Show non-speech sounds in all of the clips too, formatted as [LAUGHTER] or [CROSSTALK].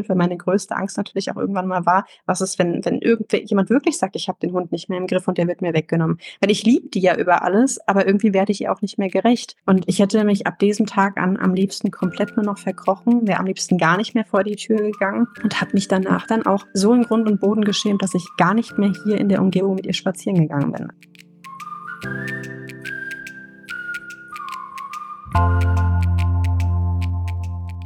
verzweifelt, weil meine größte Angst natürlich auch irgendwann mal war, was ist, wenn, wenn irgendjemand wirklich sagt, ich habe den Hund nicht mehr im Griff und der wird mir weggenommen. Weil ich liebe die ja über alles, aber irgendwie werde ich ihr auch nicht mehr gerecht. Und ich hätte mich ab diesem Tag an am liebsten komplett nur noch verkrochen, wäre am liebsten gar nicht mehr vor die Tür gegangen und habe mich danach dann auch so in Grund und Boden geschämt, dass ich gar nicht mehr hier in der Umgebung mit ihr spazieren gegangen bin.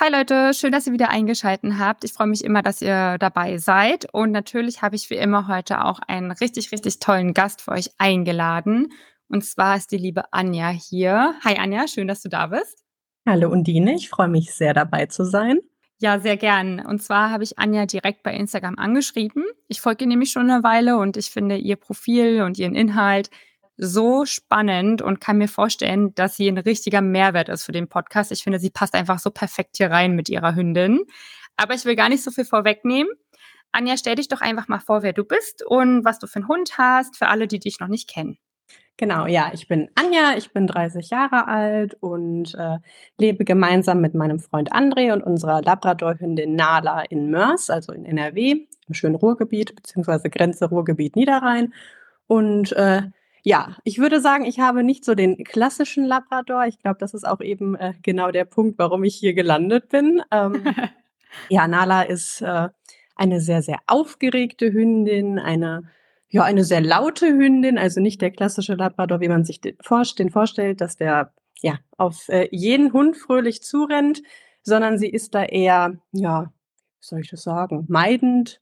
Hi Leute, schön, dass ihr wieder eingeschaltet habt. Ich freue mich immer, dass ihr dabei seid. Und natürlich habe ich wie immer heute auch einen richtig, richtig tollen Gast für euch eingeladen. Und zwar ist die liebe Anja hier. Hi Anja, schön, dass du da bist. Hallo Undine, ich freue mich sehr dabei zu sein. Ja, sehr gern. Und zwar habe ich Anja direkt bei Instagram angeschrieben. Ich folge ihr nämlich schon eine Weile und ich finde ihr Profil und ihren Inhalt so spannend und kann mir vorstellen, dass sie ein richtiger Mehrwert ist für den Podcast. Ich finde, sie passt einfach so perfekt hier rein mit ihrer Hündin. Aber ich will gar nicht so viel vorwegnehmen. Anja, stell dich doch einfach mal vor, wer du bist und was du für einen Hund hast, für alle, die dich noch nicht kennen. Genau, ja, ich bin Anja, ich bin 30 Jahre alt und äh, lebe gemeinsam mit meinem Freund André und unserer Labrador-Hündin Nala in Mörs, also in NRW, im schönen Ruhrgebiet, beziehungsweise Grenze Ruhrgebiet Niederrhein. Und äh, ja, ich würde sagen, ich habe nicht so den klassischen Labrador. Ich glaube, das ist auch eben äh, genau der Punkt, warum ich hier gelandet bin. Ähm, [LAUGHS] ja, Nala ist äh, eine sehr, sehr aufgeregte Hündin, eine ja, eine sehr laute Hündin, also nicht der klassische Labrador, wie man sich den, vorstellt, dass der ja auf äh, jeden Hund fröhlich zurennt, sondern sie ist da eher, ja, wie soll ich das sagen, meidend,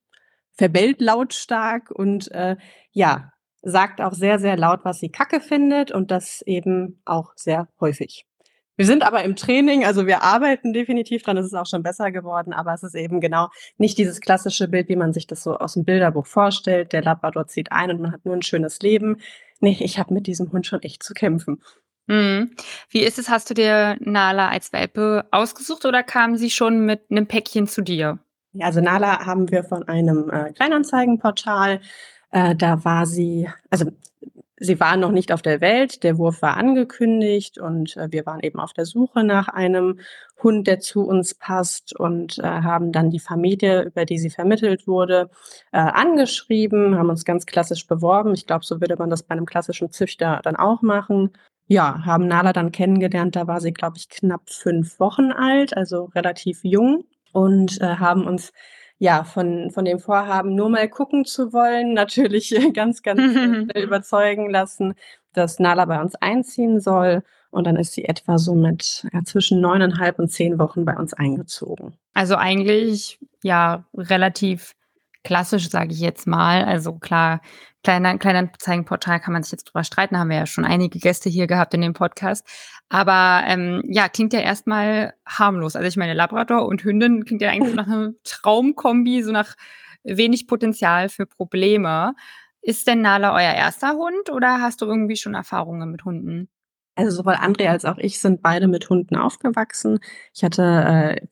verbellt lautstark und äh, ja, sagt auch sehr, sehr laut, was sie kacke findet und das eben auch sehr häufig. Wir sind aber im Training, also wir arbeiten definitiv dran, es ist auch schon besser geworden, aber es ist eben genau nicht dieses klassische Bild, wie man sich das so aus dem Bilderbuch vorstellt. Der Labrador zieht ein und man hat nur ein schönes Leben. Nee, ich habe mit diesem Hund schon echt zu kämpfen. Mhm. Wie ist es? Hast du dir Nala als Welpe ausgesucht oder kam sie schon mit einem Päckchen zu dir? Ja, also Nala haben wir von einem äh, Kleinanzeigenportal äh, da war sie, also sie war noch nicht auf der Welt, der Wurf war angekündigt und äh, wir waren eben auf der Suche nach einem Hund, der zu uns passt und äh, haben dann die Familie, über die sie vermittelt wurde, äh, angeschrieben, haben uns ganz klassisch beworben. Ich glaube, so würde man das bei einem klassischen Züchter dann auch machen. Ja, haben Nala dann kennengelernt, da war sie, glaube ich, knapp fünf Wochen alt, also relativ jung und äh, haben uns ja, von, von dem Vorhaben, nur mal gucken zu wollen, [LAUGHS] natürlich ganz, ganz [LAUGHS] überzeugen lassen, dass Nala bei uns einziehen soll. Und dann ist sie etwa so mit ja, zwischen neuneinhalb und zehn Wochen bei uns eingezogen. Also eigentlich ja relativ klassisch, sage ich jetzt mal. Also klar, kleiner, kleiner Zeigenportal kann man sich jetzt drüber streiten, haben wir ja schon einige Gäste hier gehabt in dem Podcast. Aber ähm, ja, klingt ja erstmal harmlos. Also ich meine, Labrador und Hündin klingt ja eigentlich [LAUGHS] nach einem Traumkombi, so nach wenig Potenzial für Probleme. Ist denn Nala euer erster Hund oder hast du irgendwie schon Erfahrungen mit Hunden? Also sowohl André als auch ich sind beide mit Hunden aufgewachsen. Ich hatte, äh,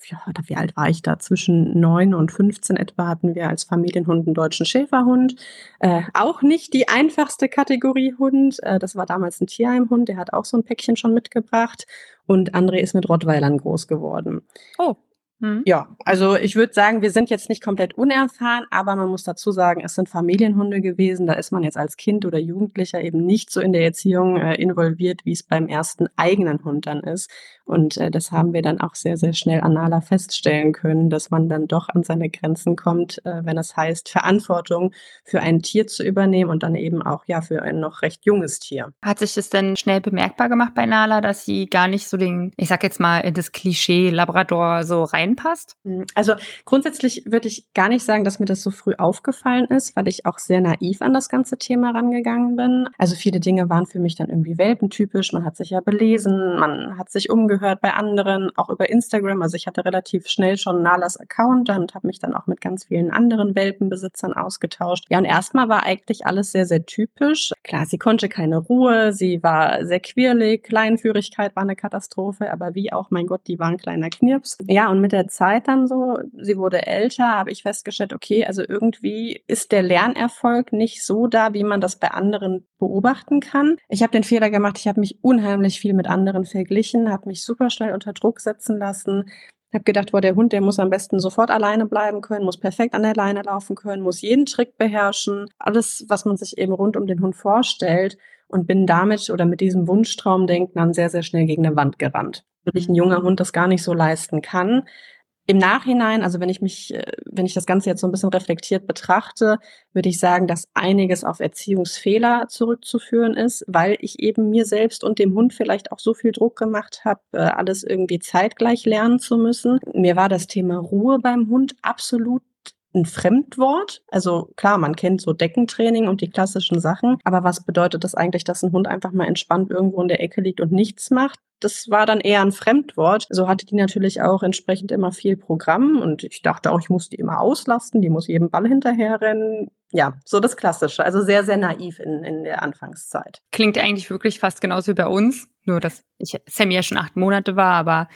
wie alt war ich da? Zwischen neun und 15 etwa hatten wir als Familienhund einen deutschen Schäferhund. Äh, auch nicht die einfachste Kategorie Hund. Äh, das war damals ein Tierheimhund, der hat auch so ein Päckchen schon mitgebracht. Und André ist mit Rottweilern groß geworden. Oh, Mhm. Ja, also ich würde sagen, wir sind jetzt nicht komplett unerfahren, aber man muss dazu sagen, es sind Familienhunde gewesen. Da ist man jetzt als Kind oder Jugendlicher eben nicht so in der Erziehung äh, involviert, wie es beim ersten eigenen Hund dann ist. Und äh, das haben wir dann auch sehr, sehr schnell an Nala feststellen können, dass man dann doch an seine Grenzen kommt, äh, wenn es heißt, Verantwortung für ein Tier zu übernehmen und dann eben auch ja für ein noch recht junges Tier. Hat sich das denn schnell bemerkbar gemacht bei Nala, dass sie gar nicht so den, ich sag jetzt mal, das Klischee Labrador so rein reinpasst? Hm, also grundsätzlich würde ich gar nicht sagen, dass mir das so früh aufgefallen ist, weil ich auch sehr naiv an das ganze Thema rangegangen bin. Also viele Dinge waren für mich dann irgendwie welpentypisch. Man hat sich ja belesen, man hat sich umgehört bei anderen, auch über Instagram. Also ich hatte relativ schnell schon Nalas Account und habe mich dann auch mit ganz vielen anderen Welpenbesitzern ausgetauscht. Ja, und erstmal war eigentlich alles sehr, sehr typisch. Klar, sie konnte keine Ruhe, sie war sehr quirlig, Kleinführigkeit war eine Katastrophe, aber wie auch, mein Gott, die war ein kleiner Knirps. Ja, und mit der Zeit dann so, sie wurde älter, habe ich festgestellt, okay, also irgendwie ist der Lernerfolg nicht so da, wie man das bei anderen beobachten kann. Ich habe den Fehler gemacht, ich habe mich unheimlich viel mit anderen verglichen, habe mich super schnell unter Druck setzen lassen, habe gedacht, boah, der Hund, der muss am besten sofort alleine bleiben können, muss perfekt an der Leine laufen können, muss jeden Trick beherrschen, alles, was man sich eben rund um den Hund vorstellt und bin damit oder mit diesem Wunschtraumdenken dann sehr, sehr schnell gegen eine Wand gerannt. Wirklich ein junger Hund das gar nicht so leisten kann. Im Nachhinein, also wenn ich mich, äh, wenn ich das Ganze jetzt so ein bisschen reflektiert betrachte, würde ich sagen, dass einiges auf Erziehungsfehler zurückzuführen ist, weil ich eben mir selbst und dem Hund vielleicht auch so viel Druck gemacht habe, äh, alles irgendwie zeitgleich lernen zu müssen. Mir war das Thema Ruhe beim Hund absolut ein Fremdwort. Also klar, man kennt so Deckentraining und die klassischen Sachen, aber was bedeutet das eigentlich, dass ein Hund einfach mal entspannt irgendwo in der Ecke liegt und nichts macht? Das war dann eher ein Fremdwort. So hatte die natürlich auch entsprechend immer viel Programm und ich dachte auch, ich muss die immer auslasten, die muss jedem Ball hinterherrennen. Ja, so das Klassische. Also sehr, sehr naiv in, in der Anfangszeit. Klingt eigentlich wirklich fast genauso wie bei uns, nur dass ich Sammy ja schon acht Monate war, aber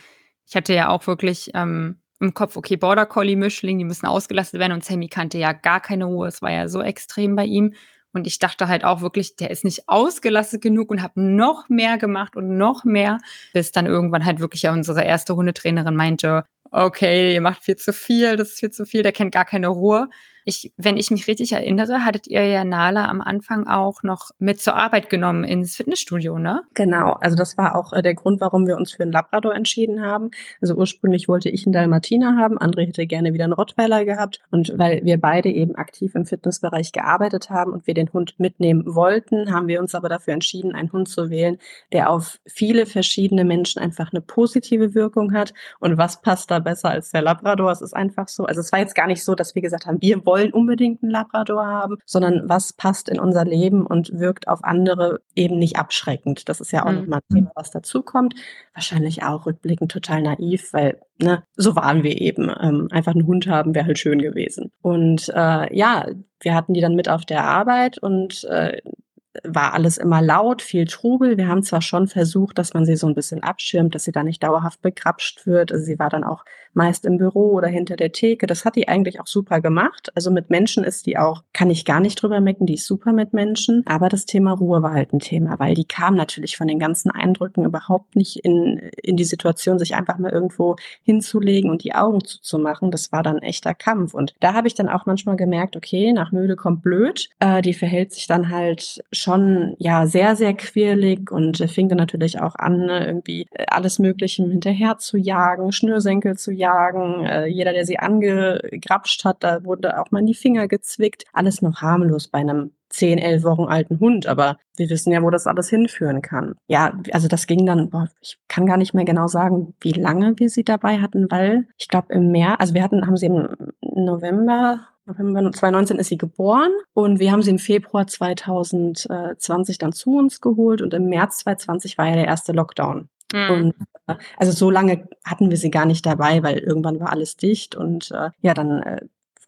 ich hatte ja auch wirklich ähm, im Kopf, okay, Border Collie Mischling, die müssen ausgelastet werden und Sammy kannte ja gar keine Ruhe. Es war ja so extrem bei ihm. Und ich dachte halt auch wirklich, der ist nicht ausgelastet genug und habe noch mehr gemacht und noch mehr, bis dann irgendwann halt wirklich unsere erste Hundetrainerin meinte, okay, ihr macht viel zu viel, das ist viel zu viel, der kennt gar keine Ruhe. Ich, wenn ich mich richtig erinnere, hattet ihr ja Nala am Anfang auch noch mit zur Arbeit genommen ins Fitnessstudio, ne? Genau, also das war auch äh, der Grund, warum wir uns für einen Labrador entschieden haben. Also ursprünglich wollte ich einen Dalmatiner haben, André hätte gerne wieder einen Rottweiler gehabt und weil wir beide eben aktiv im Fitnessbereich gearbeitet haben und wir den Hund mitnehmen wollten, haben wir uns aber dafür entschieden, einen Hund zu wählen, der auf viele verschiedene Menschen einfach eine positive Wirkung hat. Und was passt da besser als der Labrador? Es ist einfach so. Also es war jetzt gar nicht so, dass wir gesagt haben, wir wollen wollen unbedingt einen Labrador haben, sondern was passt in unser Leben und wirkt auf andere eben nicht abschreckend. Das ist ja auch mhm. nochmal ein Thema, was dazukommt. Wahrscheinlich auch rückblickend total naiv, weil ne, so waren wir eben. Ähm, einfach einen Hund haben wäre halt schön gewesen. Und äh, ja, wir hatten die dann mit auf der Arbeit und äh, war alles immer laut, viel Trubel. Wir haben zwar schon versucht, dass man sie so ein bisschen abschirmt, dass sie da nicht dauerhaft begrapscht wird. Also sie war dann auch meist im Büro oder hinter der Theke. Das hat die eigentlich auch super gemacht. Also mit Menschen ist die auch, kann ich gar nicht drüber mecken, die ist super mit Menschen. Aber das Thema Ruhe war halt ein Thema, weil die kam natürlich von den ganzen Eindrücken überhaupt nicht in, in die Situation, sich einfach mal irgendwo hinzulegen und die Augen zuzumachen. Das war dann echter Kampf. Und da habe ich dann auch manchmal gemerkt, okay, nach müde kommt blöd. Äh, die verhält sich dann halt schon ja sehr, sehr quirlig und fing dann natürlich auch an, ne, irgendwie äh, alles Mögliche hinterher zu jagen, Schnürsenkel zu jagen. Äh, jeder, der sie angegrapscht hat, da wurde auch mal in die Finger gezwickt. Alles noch harmlos bei einem 10, 11 Wochen alten Hund, aber wir wissen ja, wo das alles hinführen kann. Ja, also das ging dann, boah, ich kann gar nicht mehr genau sagen, wie lange wir sie dabei hatten, weil ich glaube im März, also wir hatten, haben sie im November November 2019 ist sie geboren und wir haben sie im Februar 2020 dann zu uns geholt und im März 2020 war ja der erste Lockdown. Mhm. Und äh, also so lange hatten wir sie gar nicht dabei, weil irgendwann war alles dicht und äh, ja, dann äh,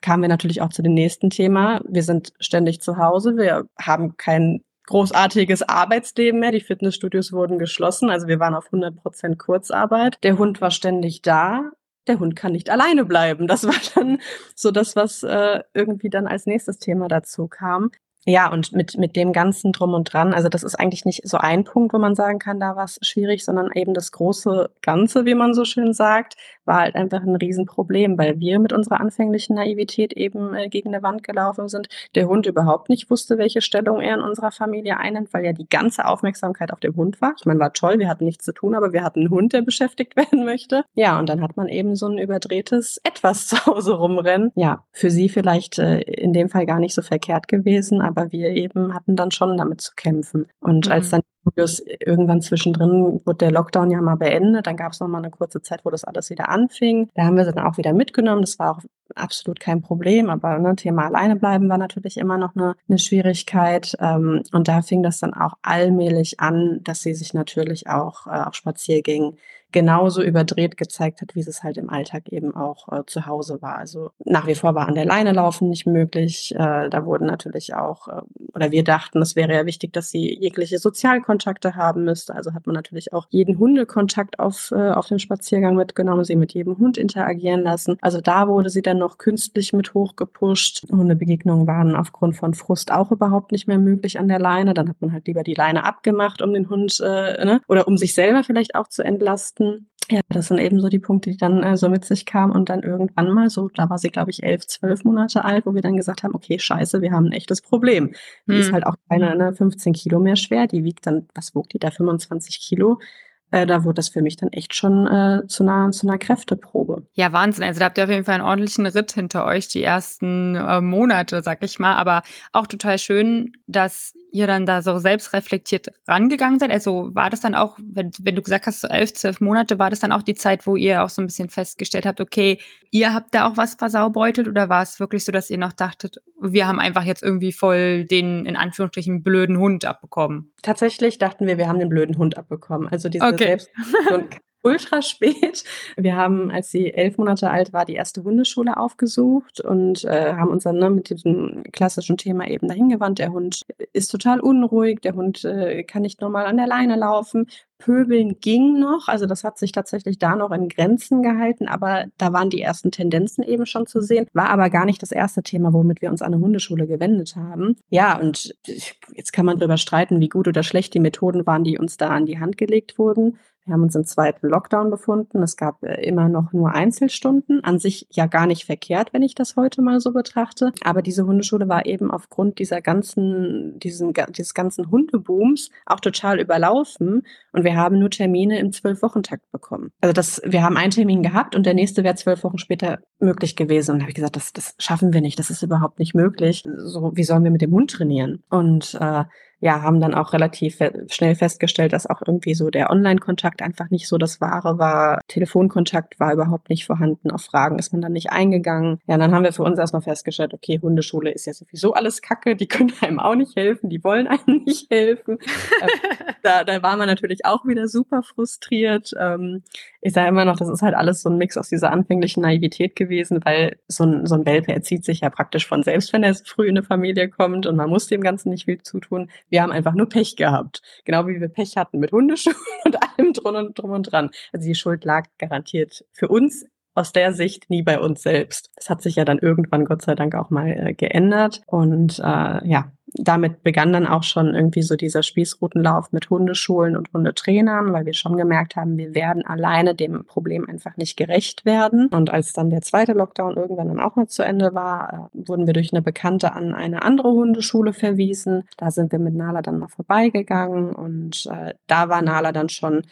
kamen wir natürlich auch zu dem nächsten Thema. Wir sind ständig zu Hause, wir haben kein großartiges Arbeitsleben mehr. Die Fitnessstudios wurden geschlossen, also wir waren auf 100 Prozent Kurzarbeit. Der Hund war ständig da der Hund kann nicht alleine bleiben. Das war dann so das, was äh, irgendwie dann als nächstes Thema dazu kam. Ja, und mit, mit dem ganzen Drum und Dran, also das ist eigentlich nicht so ein Punkt, wo man sagen kann, da war es schwierig, sondern eben das große Ganze, wie man so schön sagt, war halt einfach ein Riesenproblem, weil wir mit unserer anfänglichen Naivität eben äh, gegen eine Wand gelaufen sind. Der Hund überhaupt nicht wusste, welche Stellung er in unserer Familie einnimmt, weil ja die ganze Aufmerksamkeit auf dem Hund war. Ich meine, war toll, wir hatten nichts zu tun, aber wir hatten einen Hund, der beschäftigt [LAUGHS] werden möchte. Ja, und dann hat man eben so ein überdrehtes Etwas [LAUGHS] zu Hause rumrennen. Ja, für sie vielleicht äh, in dem Fall gar nicht so verkehrt gewesen, aber aber wir eben hatten dann schon damit zu kämpfen. Und mhm. als dann irgendwann zwischendrin wurde der Lockdown ja mal beendet, dann gab es noch mal eine kurze Zeit, wo das alles wieder anfing. Da haben wir sie dann auch wieder mitgenommen. Das war auch absolut kein Problem, aber ne, Thema alleine bleiben war natürlich immer noch eine, eine Schwierigkeit. Ähm, und da fing das dann auch allmählich an, dass sie sich natürlich auch äh, auf Spaziergängen genauso überdreht gezeigt hat, wie es halt im Alltag eben auch äh, zu Hause war. Also nach wie vor war an der Leine laufen nicht möglich. Äh, da wurden natürlich auch, äh, oder wir dachten, es wäre ja wichtig, dass sie jegliche Sozialkontakte haben müsste. Also hat man natürlich auch jeden Hundekontakt auf, äh, auf dem Spaziergang mitgenommen, sie mit jedem Hund interagieren lassen. Also da wurde sie dann noch künstlich mit hochgepusht. Hundebegegnungen waren aufgrund von Frust auch überhaupt nicht mehr möglich an der Leine. Dann hat man halt lieber die Leine abgemacht, um den Hund, äh, ne? oder um sich selber vielleicht auch zu entlasten leisten. Ja, das sind eben so die Punkte, die dann äh, so mit sich kamen und dann irgendwann mal so, da war sie, glaube ich, elf, zwölf Monate alt, wo wir dann gesagt haben, okay, scheiße, wir haben ein echtes Problem. Die hm. ist halt auch keine ne, 15 Kilo mehr schwer, die wiegt dann, was wog die da, 25 Kilo äh, da wurde das für mich dann echt schon äh, zu, einer, zu einer Kräfteprobe. Ja, Wahnsinn. Also da habt ihr auf jeden Fall einen ordentlichen Ritt hinter euch, die ersten äh, Monate, sag ich mal. Aber auch total schön, dass ihr dann da so selbstreflektiert rangegangen seid. Also war das dann auch, wenn, wenn du gesagt hast, so elf, zwölf Monate, war das dann auch die Zeit, wo ihr auch so ein bisschen festgestellt habt, okay, ihr habt da auch was versaubeutelt oder war es wirklich so, dass ihr noch dachtet, wir haben einfach jetzt irgendwie voll den, in Anführungsstrichen, blöden Hund abbekommen? Tatsächlich dachten wir, wir haben den blöden Hund abbekommen. Also diese okay. Selbst [LAUGHS] ultra spät. Wir haben, als sie elf Monate alt war, die erste Hundeschule aufgesucht und äh, haben uns dann ne, mit diesem klassischen Thema eben dahin gewandt. Der Hund ist total unruhig, der Hund äh, kann nicht normal an der Leine laufen. Pöbeln ging noch, also das hat sich tatsächlich da noch in Grenzen gehalten, aber da waren die ersten Tendenzen eben schon zu sehen, war aber gar nicht das erste Thema, womit wir uns an eine Hundeschule gewendet haben. Ja, und jetzt kann man darüber streiten, wie gut oder schlecht die Methoden waren, die uns da an die Hand gelegt wurden. Wir haben uns im zweiten Lockdown befunden. Es gab äh, immer noch nur Einzelstunden. An sich ja gar nicht verkehrt, wenn ich das heute mal so betrachte. Aber diese Hundeschule war eben aufgrund dieser ganzen, diesen, dieses ganzen Hundebooms auch total überlaufen. Und wir haben nur Termine im Zwölf-Wochen-Takt bekommen. Also das, wir haben einen Termin gehabt und der nächste wäre zwölf Wochen später möglich gewesen. Und da habe ich gesagt, das, das schaffen wir nicht. Das ist überhaupt nicht möglich. So, wie sollen wir mit dem Hund trainieren? Und äh, ja, haben dann auch relativ schnell festgestellt, dass auch irgendwie so der Online-Kontakt einfach nicht so das Wahre war. Telefonkontakt war überhaupt nicht vorhanden. Auf Fragen ist man dann nicht eingegangen. Ja, dann haben wir für uns erstmal festgestellt, okay, Hundeschule ist ja sowieso alles Kacke, die können einem auch nicht helfen, die wollen einem nicht helfen. [LAUGHS] Ähm, da, da war man natürlich auch wieder super frustriert. Ähm, ich sage immer noch, das ist halt alles so ein Mix aus dieser anfänglichen Naivität gewesen, weil so ein, so ein Welpe erzieht sich ja praktisch von selbst, wenn er früh in eine Familie kommt und man muss dem Ganzen nicht viel zutun. Wir haben einfach nur Pech gehabt. Genau wie wir Pech hatten mit Hundeschuhen [LAUGHS] und allem drum und, drum und dran. Also die Schuld lag garantiert für uns aus der Sicht nie bei uns selbst. Das hat sich ja dann irgendwann Gott sei Dank auch mal äh, geändert. Und äh, ja, damit begann dann auch schon irgendwie so dieser Spießrutenlauf mit Hundeschulen und Hundetrainern, weil wir schon gemerkt haben, wir werden alleine dem Problem einfach nicht gerecht werden. Und als dann der zweite Lockdown irgendwann dann auch mal zu Ende war, äh, wurden wir durch eine Bekannte an eine andere Hundeschule verwiesen. Da sind wir mit Nala dann mal vorbeigegangen und äh, da war Nala dann schon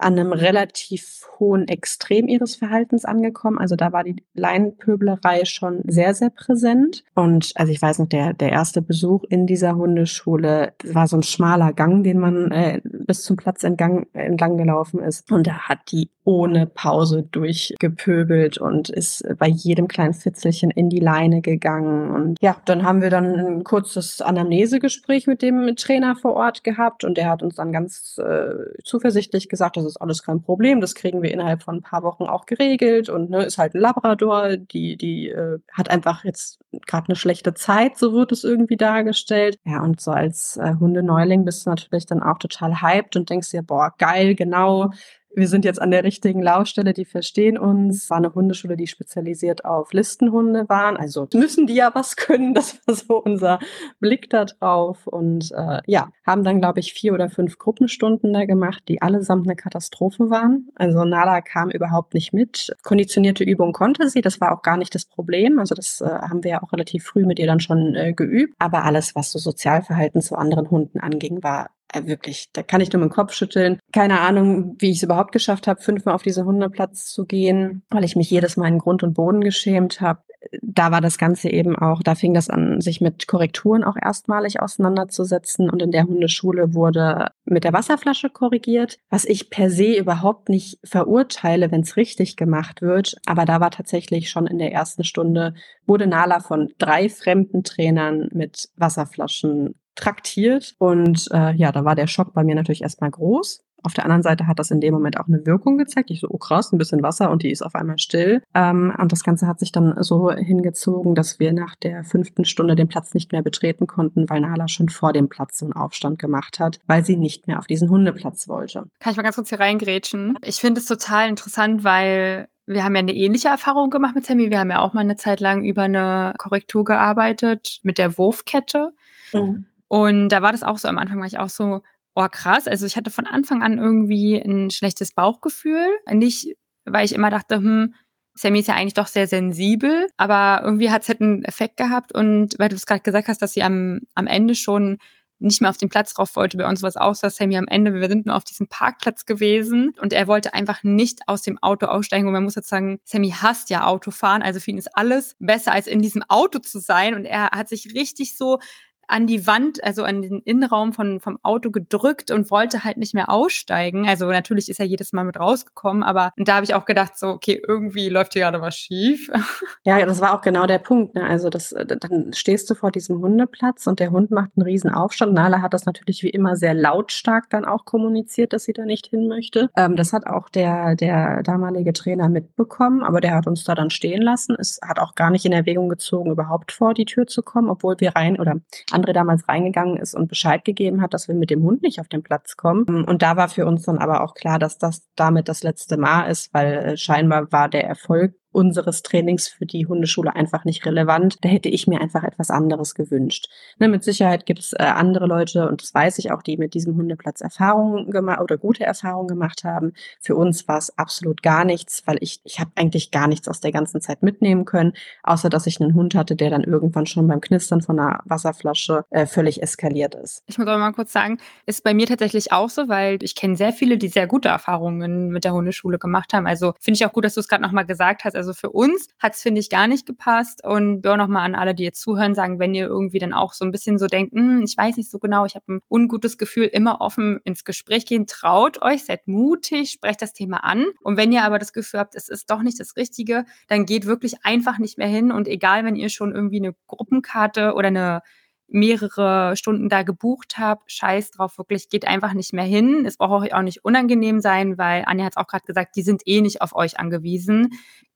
an einem relativ hohen Extrem ihres Verhaltens angekommen. Also da war die Leinenpöblerei schon sehr, sehr präsent. Und also ich weiß noch, der, der erste Besuch in dieser Hundeschule war so ein schmaler Gang, den man äh, bis zum Platz entgang, entlang gelaufen ist. Und da hat die ohne Pause durchgepöbelt und ist bei jedem kleinen Fitzelchen in die Leine gegangen. Und ja, dann haben wir dann ein kurzes Anamnesegespräch mit dem Trainer vor Ort gehabt und der hat uns dann ganz äh, zuversichtlich gesagt, das ist alles kein Problem, das kriegen wir innerhalb von ein paar Wochen auch geregelt und ne, ist halt ein Labrador, die, die äh, hat einfach jetzt gerade eine schlechte Zeit, so wird es irgendwie dargestellt. Ja, und so als äh, Hundeneuling bist du natürlich dann auch total hyped und denkst dir, boah, geil, genau, wir sind jetzt an der richtigen Laufstelle, die verstehen uns. War eine Hundeschule, die spezialisiert auf Listenhunde waren. Also müssen die ja was können. [LAUGHS] Das war so unser Blick da drauf. Und äh, ja, haben dann, glaube ich, vier oder fünf Gruppenstunden da gemacht, die allesamt eine Katastrophe waren. Also Nala kam überhaupt nicht mit. Konditionierte Übung konnte sie. Das war auch gar nicht das Problem. Also das äh, haben wir ja auch relativ früh mit ihr dann schon äh, geübt. Aber alles, was so Sozialverhalten zu anderen Hunden anging, war wirklich, da kann ich nur dem Kopf schütteln. Keine Ahnung, wie ich es überhaupt geschafft habe, fünfmal auf diesen Hundeplatz zu gehen, weil ich mich jedes Mal in Grund und Boden geschämt habe. Da war das Ganze eben auch, da fing das an, sich mit Korrekturen auch erstmalig auseinanderzusetzen. Und in der Hundeschule wurde mit der Wasserflasche korrigiert, was ich per se überhaupt nicht verurteile, wenn es richtig gemacht wird. Aber da war tatsächlich schon in der ersten Stunde, wurde Nala von drei fremden Trainern mit Wasserflaschen traktiert. Und äh, ja, da war der Schock bei mir natürlich erstmal groß. Auf der anderen Seite hat das in dem Moment auch eine Wirkung gezeigt. Ich so, oh krass, ein bisschen Wasser und die ist auf einmal still. Ähm, und das Ganze hat sich dann so hingezogen, dass wir nach der fünften Stunde den Platz nicht mehr betreten konnten, weil Nala schon vor dem Platz so einen Aufstand gemacht hat, weil sie nicht mehr auf diesen Hundeplatz wollte. Kann ich mal ganz kurz hier reingrätschen? Ich finde es total interessant, weil wir haben ja eine ähnliche Erfahrung gemacht mit Sammy. Wir haben ja auch mal eine Zeit lang über eine Korrektur gearbeitet mit der Wurfkette. Mhm. Und da war das auch so, am Anfang war ich auch so, oh krass, also ich hatte von Anfang an irgendwie ein schlechtes Bauchgefühl. Nicht, weil ich immer dachte, hm, Sammy ist ja eigentlich doch sehr sensibel, aber irgendwie hat es halt einen Effekt gehabt und weil du es gerade gesagt hast, dass sie am, am Ende schon nicht mehr auf den Platz drauf wollte. Bei uns war es auch so, dass Sammy am Ende, wir sind nur auf diesem Parkplatz gewesen und er wollte einfach nicht aus dem Auto aussteigen. Und man muss jetzt sagen, Sammy hasst ja Autofahren, also für ihn ist alles besser, als in diesem Auto zu sein. Und er hat sich richtig so an die Wand, also an den Innenraum von, vom Auto gedrückt und wollte halt nicht mehr aussteigen. Also natürlich ist er jedes Mal mit rausgekommen, aber da habe ich auch gedacht, so, okay, irgendwie läuft hier gerade was schief. [LAUGHS] Ja, das war auch genau der Punkt. Ne? Also das, äh, dann stehst du vor diesem Hundeplatz und der Hund macht einen riesen Aufstand. Nala hat das natürlich wie immer sehr lautstark dann auch kommuniziert, dass sie da nicht hin möchte. Ähm, das hat auch der, der damalige Trainer mitbekommen, aber der hat uns da dann stehen lassen. Es hat auch gar nicht in Erwägung gezogen, überhaupt vor die Tür zu kommen, obwohl wir rein oder an André damals reingegangen ist und Bescheid gegeben hat, dass wir mit dem Hund nicht auf den Platz kommen. Und da war für uns dann aber auch klar, dass das damit das letzte Mal ist, weil äh, scheinbar war der Erfolg unseres Trainings für die Hundeschule einfach nicht relevant. Da hätte ich mir einfach etwas anderes gewünscht. Ne, mit Sicherheit gibt es äh, andere Leute, und das weiß ich auch, die mit diesem Hundeplatz Erfahrungen gemacht oder gute Erfahrungen gemacht haben. Für uns war es absolut gar nichts, weil ich, ich habe eigentlich gar nichts aus der ganzen Zeit mitnehmen können, außer dass ich einen Hund hatte, der dann irgendwann schon beim Knistern von einer Wasserflasche äh, völlig eskaliert ist. Ich muss aber mal kurz sagen, ist bei mir tatsächlich auch so, weil ich kenne sehr viele, die sehr gute Erfahrungen mit der Hundeschule gemacht haben. Also finde ich auch gut, dass du es gerade nochmal gesagt hast. Also für uns hat es, finde ich, gar nicht gepasst. Und auch nochmal an alle, die jetzt zuhören, sagen, wenn ihr irgendwie dann auch so ein bisschen so denkt, hm, ich weiß nicht so genau, ich habe ein ungutes Gefühl, immer offen ins Gespräch gehen, traut euch, seid mutig, sprecht das Thema an. Und wenn ihr aber das Gefühl habt, es ist doch nicht das Richtige, dann geht wirklich einfach nicht mehr hin. Und egal, wenn ihr schon irgendwie eine Gruppenkarte oder eine mehrere Stunden da gebucht habe, scheiß drauf, wirklich geht einfach nicht mehr hin. Es braucht euch auch nicht unangenehm sein, weil Anja hat es auch gerade gesagt, die sind eh nicht auf euch angewiesen.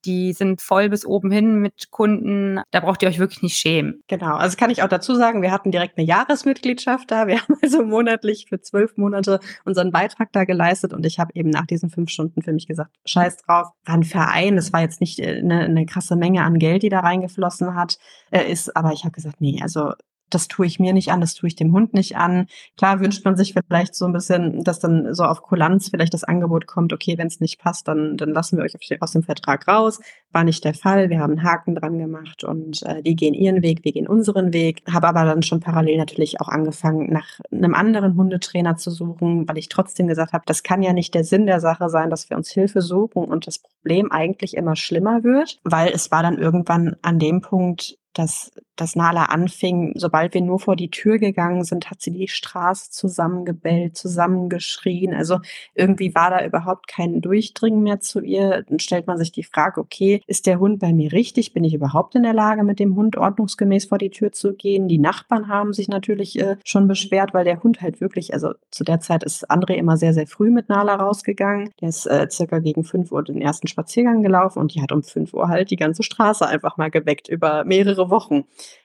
Die sind voll bis oben hin mit Kunden. Da braucht ihr euch wirklich nicht schämen. Genau. Also kann ich auch dazu sagen, wir hatten direkt eine Jahresmitgliedschaft da. Wir [LAUGHS] haben also monatlich für zwölf Monate unseren Beitrag da geleistet und ich habe eben nach diesen fünf Stunden für mich gesagt, scheiß drauf. War ein Verein. Es war jetzt nicht eine, äh, eine krasse Menge an Geld, die da reingeflossen hat, äh, ist, aber ich habe gesagt, nee, also das tue ich mir nicht an, das tue ich dem Hund nicht an. Klar wünscht man sich vielleicht so ein bisschen, dass dann so auf Kulanz vielleicht das Angebot kommt, okay, wenn es nicht passt, dann, dann lassen wir euch aus dem Vertrag raus. War nicht der Fall. Wir haben einen Haken dran gemacht und äh, die gehen ihren Weg, wir gehen unseren Weg. Habe aber dann schon parallel natürlich auch angefangen, nach einem anderen Hundetrainer zu suchen, weil ich trotzdem gesagt habe, das kann ja nicht der Sinn der Sache sein, dass wir uns Hilfe suchen und das Problem eigentlich immer schlimmer wird, weil es war dann irgendwann an dem Punkt, dass, dass Nala anfing, sobald wir nur vor die Tür gegangen sind, hat sie die Straße zusammengebellt, zusammengeschrien. Also irgendwie war da überhaupt kein Durchdringen mehr zu ihr. Dann stellt man sich die Frage, okay, ist der Hund bei mir richtig? Bin ich überhaupt in der Lage, mit dem Hund ordnungsgemäß vor die Tür zu gehen? Die Nachbarn haben sich natürlich äh, schon beschwert, weil der Hund halt wirklich, also zu der Zeit ist André immer sehr, sehr früh mit Nala rausgegangen. Der ist äh, circa gegen fünf Uhr den ersten Spaziergang gelaufen und die hat um fünf Uhr halt die ganze Straße einfach mal geweckt über mehrere Wochen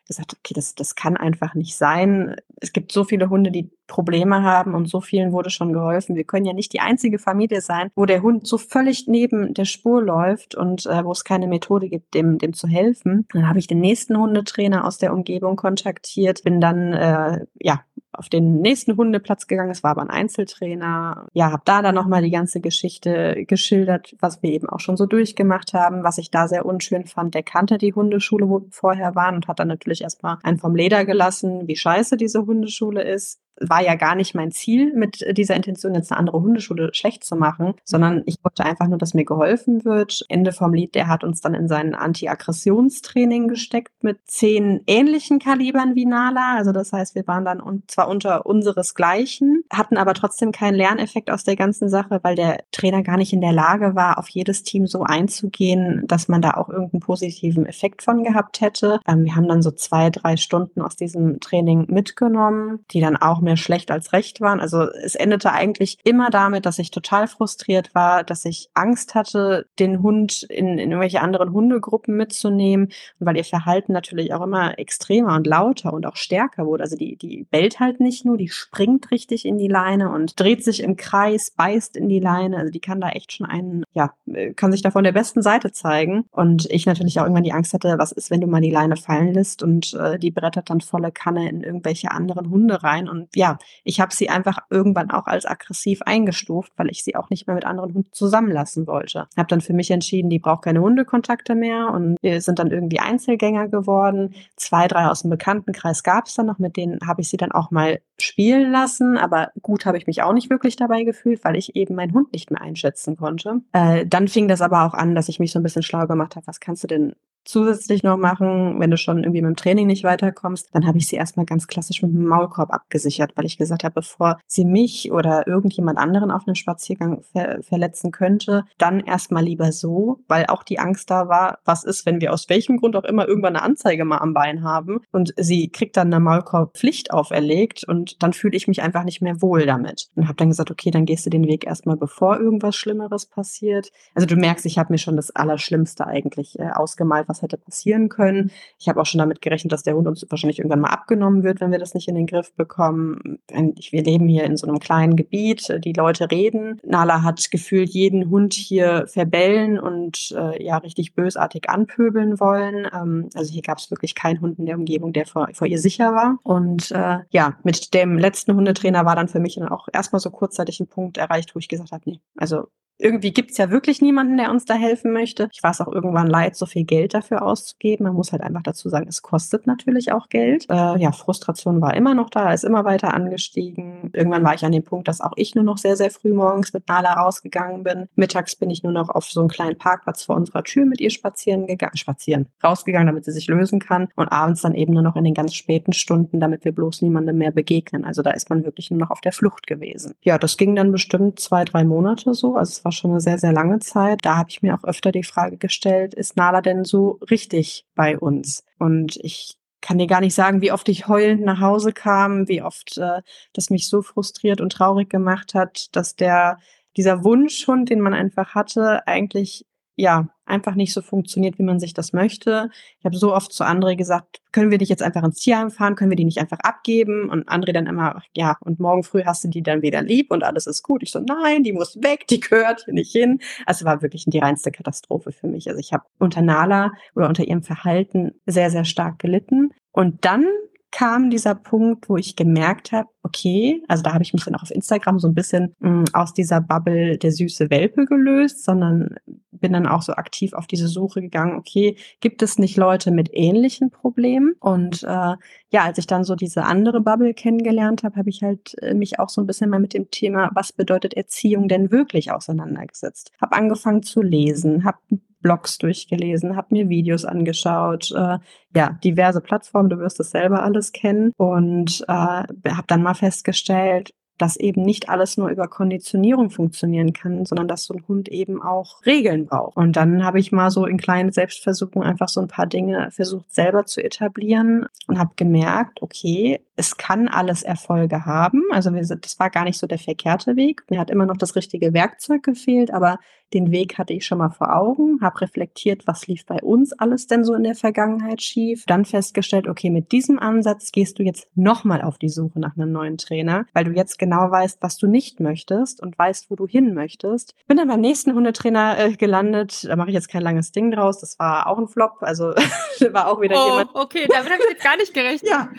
gesagt, okay, das, das kann einfach nicht sein. Es gibt so viele Hunde, die Probleme haben und so vielen wurde schon geholfen. Wir können ja nicht die einzige Familie sein, wo der Hund so völlig neben der Spur läuft und äh, wo es keine Methode gibt, dem, dem zu helfen. Dann habe ich den nächsten Hundetrainer aus der Umgebung kontaktiert, bin dann äh, ja auf den nächsten Hundeplatz gegangen. Es war aber ein Einzeltrainer. Ja, habe da dann nochmal die ganze Geschichte geschildert, was wir eben auch schon so durchgemacht haben. Was ich da sehr unschön fand, der kannte die Hundeschule, wo wir vorher waren und hat dann natürlich erstmal einen vom Leder gelassen, wie scheiße diese Hundeschule ist war ja gar nicht mein Ziel, mit dieser Intention jetzt eine andere Hundeschule schlecht zu machen, sondern ich wollte einfach nur, dass mir geholfen wird. Ende vom Lied, der hat uns dann in sein Anti-Aggressionstraining gesteckt mit zehn ähnlichen Kalibern wie Nala. Also das heißt, wir waren dann un zwar unter unseresgleichen, hatten aber trotzdem keinen Lerneffekt aus der ganzen Sache, weil der Trainer gar nicht in der Lage war, auf jedes Team so einzugehen, dass man da auch irgendeinen positiven Effekt von gehabt hätte. Ähm, wir haben dann so zwei, drei Stunden aus diesem Training mitgenommen, die dann auch mehr schlecht als recht waren. Also es endete eigentlich immer damit, dass ich total frustriert war, dass ich Angst hatte, den Hund in, in irgendwelche anderen Hundegruppen mitzunehmen, weil ihr Verhalten natürlich auch immer extremer und lauter und auch stärker wurde. Also die, die bellt halt nicht nur, die springt richtig in die Leine und dreht sich im Kreis, beißt in die Leine. Also die kann da echt schon einen, ja, kann sich da von der besten Seite zeigen. Und ich natürlich auch irgendwann die Angst hatte, was ist, wenn du mal die Leine fallen lässt und äh, die brettert dann volle Kanne in irgendwelche anderen Hunde rein. Und ja, ich habe sie einfach irgendwann auch als aggressiv eingestuft, weil ich sie auch nicht mehr mit anderen Hunden zusammenlassen wollte. Habe dann für mich entschieden, die braucht keine Hundekontakte mehr und wir sind dann irgendwie Einzelgänger geworden. Zwei, drei aus dem Bekanntenkreis gab es dann noch, mit denen habe ich sie dann auch mal spielen lassen, aber gut habe ich mich auch nicht wirklich dabei gefühlt, weil ich eben meinen Hund nicht mehr einschätzen konnte. Äh, dann fing das aber auch an, dass ich mich so ein bisschen schlau gemacht habe, was kannst du denn zusätzlich noch machen, wenn du schon irgendwie mit dem Training nicht weiterkommst, dann habe ich sie erstmal ganz klassisch mit dem Maulkorb abgesichert, weil ich gesagt habe, bevor sie mich oder irgendjemand anderen auf einem Spaziergang ver verletzen könnte, dann erstmal lieber so, weil auch die Angst da war, was ist, wenn wir aus welchem Grund auch immer irgendwann eine Anzeige mal am Bein haben und sie kriegt dann eine Maulkorbpflicht auferlegt und dann fühle ich mich einfach nicht mehr wohl damit. Und habe dann gesagt, okay, dann gehst du den Weg erstmal, bevor irgendwas Schlimmeres passiert. Also du merkst, ich habe mir schon das Allerschlimmste eigentlich äh, ausgemalt, was hätte passieren können. Ich habe auch schon damit gerechnet, dass der Hund uns wahrscheinlich irgendwann mal abgenommen wird, wenn wir das nicht in den Griff bekommen. Wir leben hier in so einem kleinen Gebiet, die Leute reden. Nala hat gefühlt jeden Hund hier verbellen und äh, ja richtig bösartig anpöbeln wollen. Ähm, also hier gab es wirklich keinen Hund in der Umgebung, der vor, vor ihr sicher war. Und äh, ja, mit dem letzten Hundetrainer war dann für mich dann auch erstmal so kurzzeitig ein Punkt erreicht, wo ich gesagt habe, nee, also irgendwie gibt's ja wirklich niemanden, der uns da helfen möchte. Ich war es auch irgendwann leid, so viel Geld dafür auszugeben. Man muss halt einfach dazu sagen, es kostet natürlich auch Geld. Äh, ja, Frustration war immer noch da, ist immer weiter angestiegen. Irgendwann war ich an dem Punkt, dass auch ich nur noch sehr, sehr früh morgens mit Nala rausgegangen bin. Mittags bin ich nur noch auf so einen kleinen Parkplatz vor unserer Tür mit ihr spazieren gegangen, spazieren, rausgegangen, damit sie sich lösen kann. Und abends dann eben nur noch in den ganz späten Stunden, damit wir bloß niemandem mehr begegnen. Also da ist man wirklich nur noch auf der Flucht gewesen. Ja, das ging dann bestimmt zwei, drei Monate so. Also es war war schon eine sehr, sehr lange Zeit. Da habe ich mir auch öfter die Frage gestellt, ist Nala denn so richtig bei uns? Und ich kann dir gar nicht sagen, wie oft ich heulend nach Hause kam, wie oft äh, das mich so frustriert und traurig gemacht hat, dass der dieser Wunschhund, den man einfach hatte, eigentlich ja, einfach nicht so funktioniert, wie man sich das möchte. Ich habe so oft zu André gesagt, können wir dich jetzt einfach ins Tierheim fahren, können wir die nicht einfach abgeben? Und André dann immer, ja, und morgen früh hast du die dann wieder lieb und alles ist gut. Ich so, nein, die muss weg, die gehört hier nicht hin. Also war wirklich die reinste Katastrophe für mich. Also ich habe unter Nala oder unter ihrem Verhalten sehr, sehr stark gelitten. Und dann kam dieser Punkt, wo ich gemerkt habe, okay, also da habe ich mich dann auch auf Instagram so ein bisschen mh, mm, aus dieser Bubble der süße Welpe gelöst, sondern bin dann auch so aktiv auf diese Suche gegangen, okay, gibt es nicht Leute mit ähnlichen Problemen? Und äh, ja, als ich dann so diese andere Bubble kennengelernt habe, habe ich halt äh, mich auch so ein bisschen mal mit dem Thema, was bedeutet Erziehung denn wirklich auseinandergesetzt. Habe angefangen zu lesen, habe Blogs durchgelesen, habe mir Videos angeschaut, äh, ja, diverse Plattformen, du wirst es selber alles kennen und äh, habe dann mal festgestellt, dass eben nicht alles nur über Konditionierung funktionieren kann, sondern dass so ein Hund eben auch Regeln braucht. Und dann habe ich mal so in kleinen Selbstversuchen einfach so ein paar Dinge versucht selber zu etablieren und habe gemerkt, okay, es kann alles Erfolge haben. Also das war gar nicht so der verkehrte Weg. Mir hat immer noch das richtige Werkzeug gefehlt, aber den Weg hatte ich schon mal vor Augen, habe reflektiert, was lief bei uns alles denn so in der Vergangenheit schief. Dann festgestellt, okay, mit diesem Ansatz gehst du jetzt nochmal auf die Suche nach einem neuen Trainer, weil du jetzt genau weißt, was du nicht möchtest und weißt, wo du hin möchtest. Bin dann beim nächsten Hundetrainer äh, gelandet. Da mache ich jetzt kein langes Ding draus. Das war auch ein Flop. Also [LAUGHS] war auch wieder oh, jemand. Okay, damit habe ich jetzt gar nicht gerechnet. ja,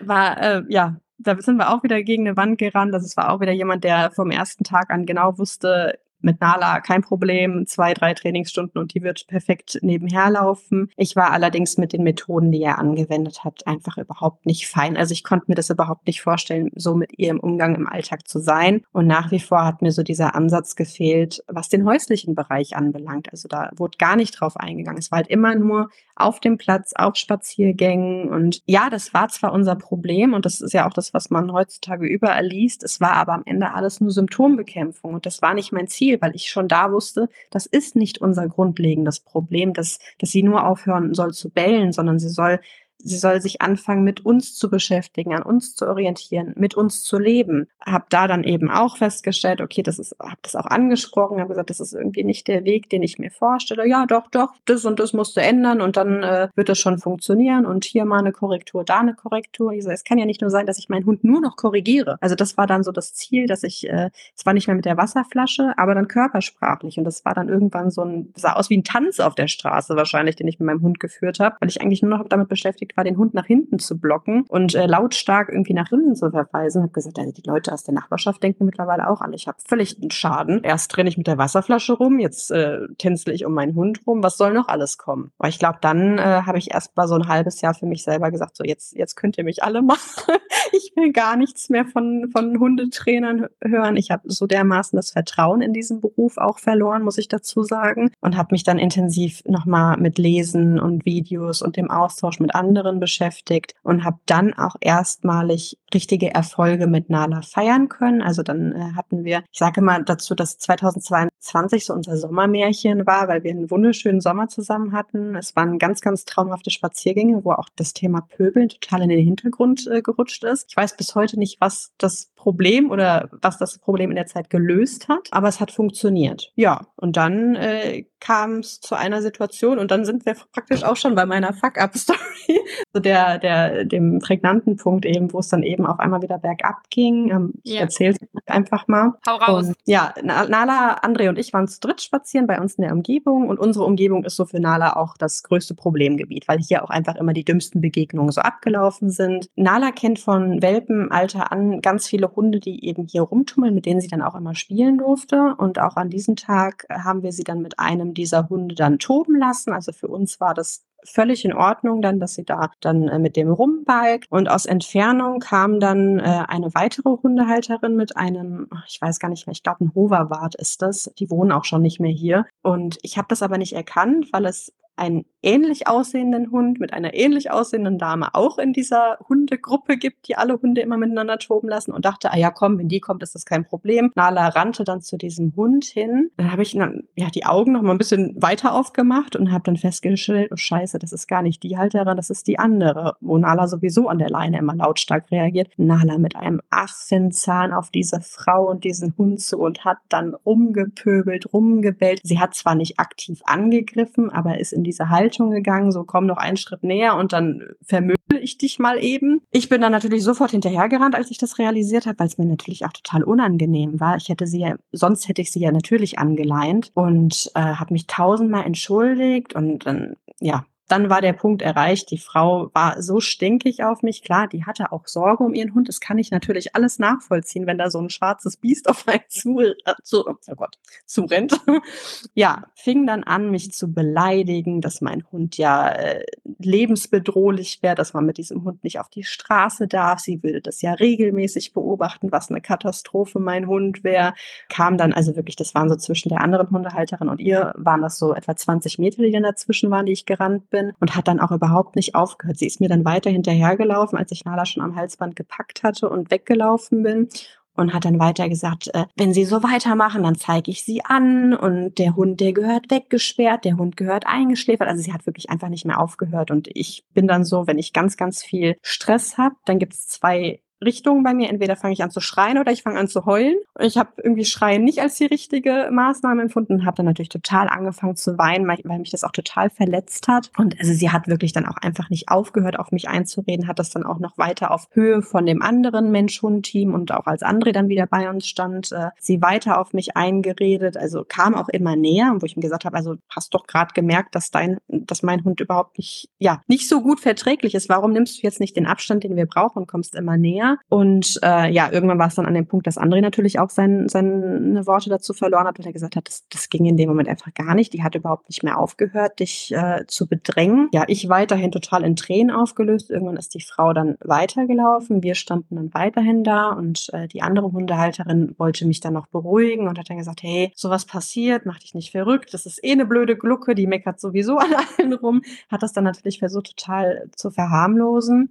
war äh, ja da sind wir auch wieder gegen eine Wand gerannt. Das war auch wieder jemand, der vom ersten Tag an genau wusste, mit Nala kein Problem, zwei, drei Trainingsstunden und die wird perfekt nebenher laufen. Ich war allerdings mit den Methoden, die er angewendet hat, einfach überhaupt nicht fein. Also ich konnte mir das überhaupt nicht vorstellen, so mit ihr im Umgang im Alltag zu sein. Und nach wie vor hat mir so dieser Ansatz gefehlt, was den häuslichen Bereich anbelangt. Also da wurde gar nicht drauf eingegangen. Es war halt immer nur auf dem Platz, auf Spaziergängen. Und ja, das war zwar unser Problem und das ist ja auch das, was man heutzutage überall liest. Es war aber am Ende alles nur Symptombekämpfung und das war nicht mein Ziel, weil ich schon da wusste, das ist nicht unser grundlegendes Problem, dass, dass sie nur aufhören soll zu bellen, sondern sie soll sie soll sich anfangen, mit uns zu beschäftigen, an uns zu orientieren, mit uns zu leben. Hab da dann eben auch festgestellt, okay, das ist, hab das auch angesprochen, habe gesagt, das ist irgendwie nicht der Weg, den ich mir vorstelle. Ja, doch, doch, das und das musst du ändern und dann äh, wird das schon funktionieren und hier mal eine Korrektur, da eine Korrektur. Ich so, es kann ja nicht nur sein, dass ich meinen Hund nur noch korrigiere. Also das war dann so das Ziel, dass ich, äh, es war nicht mehr mit der Wasserflasche, aber dann körpersprachlich und das war dann irgendwann so ein, sah aus wie ein Tanz auf der Straße wahrscheinlich, den ich mit meinem Hund geführt habe, weil ich eigentlich nur noch damit beschäftigt beschäftigt war, den Hund nach hinten zu blocken und äh, lautstark irgendwie nach hinten zu verweisen. Habe gesagt, also die Leute aus der Nachbarschaft denken mittlerweile auch an, ich habe völlig einen Schaden. Erst renne ich mit der Wasserflasche rum, jetzt äh, tänzle ich um meinen Hund rum. Was soll noch alles kommen? Aber ich glaube, dann äh, habe ich erst mal so ein halbes Jahr für mich selber gesagt, so jetzt, jetzt könnt ihr mich alle machen. [LAUGHS] ich will gar nichts mehr von, von Hundetrainern hören. Ich habe so dermaßen das Vertrauen in diesen Beruf auch verloren, muss ich dazu sagen. Und habe mich dann intensiv nochmal mit Lesen und Videos und dem Austausch mit anderen anderen beschäftigt und habe dann auch erstmalig richtige Erfolge mit Nala feiern können. Also dann äh, hatten wir, ich sage mal dazu, dass 2022 so unser Sommermärchen war, weil wir einen wunderschönen Sommer zusammen hatten. Es waren ganz, ganz traumhafte Spaziergänge, wo auch das Thema Pöbeln total in den Hintergrund äh, gerutscht ist. Ich weiß bis heute nicht, was das Problem oder was das Problem in der Zeit gelöst hat, aber es hat funktioniert. Ja, und dann äh, kam es zu einer Situation und dann sind wir praktisch auch schon bei meiner Fuck-Up-Story, so der, der, dem prägnanten Punkt eben, wo es dann eben auf einmal wieder bergab ging. Ähm, ich ja. erzähle es einfach mal. Hau raus. Und, ja, Nala, André und ich waren zu dritt spazieren bei uns in der Umgebung und unsere Umgebung ist so für Nala auch das größte Problemgebiet, weil hier auch einfach immer die dümmsten Begegnungen so abgelaufen sind. Nala kennt von Welpenalter an ganz viele Hunde, die eben hier rumtummeln, mit denen sie dann auch immer spielen durfte. Und auch an diesem Tag haben wir sie dann mit einem dieser Hunde dann toben lassen. Also für uns war das völlig in Ordnung dann, dass sie da dann äh, mit dem rumbalgt. Und aus Entfernung kam dann äh, eine weitere Hundehalterin mit einem, ich weiß gar nicht mehr, ich glaube ein Hoverwart ist das. Die wohnen auch schon nicht mehr hier. Und ich habe das aber nicht erkannt, weil es einen ähnlich aussehenden Hund mit einer ähnlich aussehenden Dame auch in dieser Hundegruppe gibt, die alle Hunde immer miteinander toben lassen und dachte, ah ja, komm, wenn die kommt, ist das kein Problem. Nala rannte dann zu diesem Hund hin. Dann habe ich dann, ja, die Augen noch mal ein bisschen weiter aufgemacht und habe dann festgestellt, oh Scheiße, das ist gar nicht die Halterin, das ist die andere, wo Nala sowieso an der Leine immer lautstark reagiert. Nala mit einem Affenzahn auf diese Frau und diesen Hund zu und hat dann rumgepöbelt, rumgebellt. Sie hat zwar nicht aktiv angegriffen, aber ist in die diese Haltung gegangen, so komm noch einen Schritt näher und dann vermöbel ich dich mal eben. Ich bin dann natürlich sofort hinterhergerannt, als ich das realisiert habe, weil es mir natürlich auch total unangenehm war. Ich hätte sie ja, sonst hätte ich sie ja natürlich angeleint und äh, habe mich tausendmal entschuldigt und dann, ja, dann war der Punkt erreicht. Die Frau war so stinkig auf mich. Klar, die hatte auch Sorge um ihren Hund. Das kann ich natürlich alles nachvollziehen, wenn da so ein schwarzes Biest auf einen zu, äh, zu oh Gott, zurennt. [LAUGHS] ja, fing dann an, mich zu beleidigen, dass mein Hund ja äh, lebensbedrohlich wäre, dass man mit diesem Hund nicht auf die Straße darf. Sie würde das ja regelmäßig beobachten, was eine Katastrophe mein Hund wäre. Kam dann also wirklich, das waren so zwischen der anderen Hundehalterin und ihr, waren das so etwa 20 Meter, die dann dazwischen waren, die ich gerannt bin bin und hat dann auch überhaupt nicht aufgehört. Sie ist mir dann weiter hinterhergelaufen, als ich Nala schon am Halsband gepackt hatte und weggelaufen bin und hat dann weiter gesagt, äh, wenn sie so weitermachen, dann zeige ich sie an und der Hund, der gehört weggesperrt, der Hund gehört eingeschläfert. Also sie hat wirklich einfach nicht mehr aufgehört und ich bin dann so, wenn ich ganz, ganz viel Stress habe, dann gibt es zwei Richtungen bei mir. Entweder fange ich an zu schreien oder ich fange an zu heulen. Ich habe irgendwie Schreien nicht als die richtige Maßnahme empfunden, habe dann natürlich total angefangen zu weinen, weil mich das auch total verletzt hat. Und also sie hat wirklich dann auch einfach nicht aufgehört, auf mich einzureden, hat das dann auch noch weiter auf Höhe von dem anderen Mensch-Hund-Team und auch als André dann wieder bei uns stand, äh, sie weiter auf mich eingeredet. Also kam auch immer näher, wo ich ihm gesagt habe, also hast doch gerade gemerkt, dass dein, dass mein Hund überhaupt nicht, ja, nicht so gut verträglich ist. Warum nimmst du jetzt nicht den Abstand, den wir brauchen, und kommst immer näher? Und äh, ja, irgendwann war es dann an dem Punkt, dass André natürlich auch sein, seine Worte dazu verloren hat, weil er gesagt hat, das, das ging in dem Moment einfach gar nicht. Die hat überhaupt nicht mehr aufgehört, dich äh, zu bedrängen. Ja, ich weiterhin total in Tränen aufgelöst. Irgendwann ist die Frau dann weitergelaufen. Wir standen dann weiterhin da und äh, die andere Hundehalterin wollte mich dann noch beruhigen und hat dann gesagt, hey, sowas passiert, mach dich nicht verrückt. Das ist eh eine blöde Glucke, die meckert sowieso an allen rum. Hat das dann natürlich versucht, total zu verharmlosen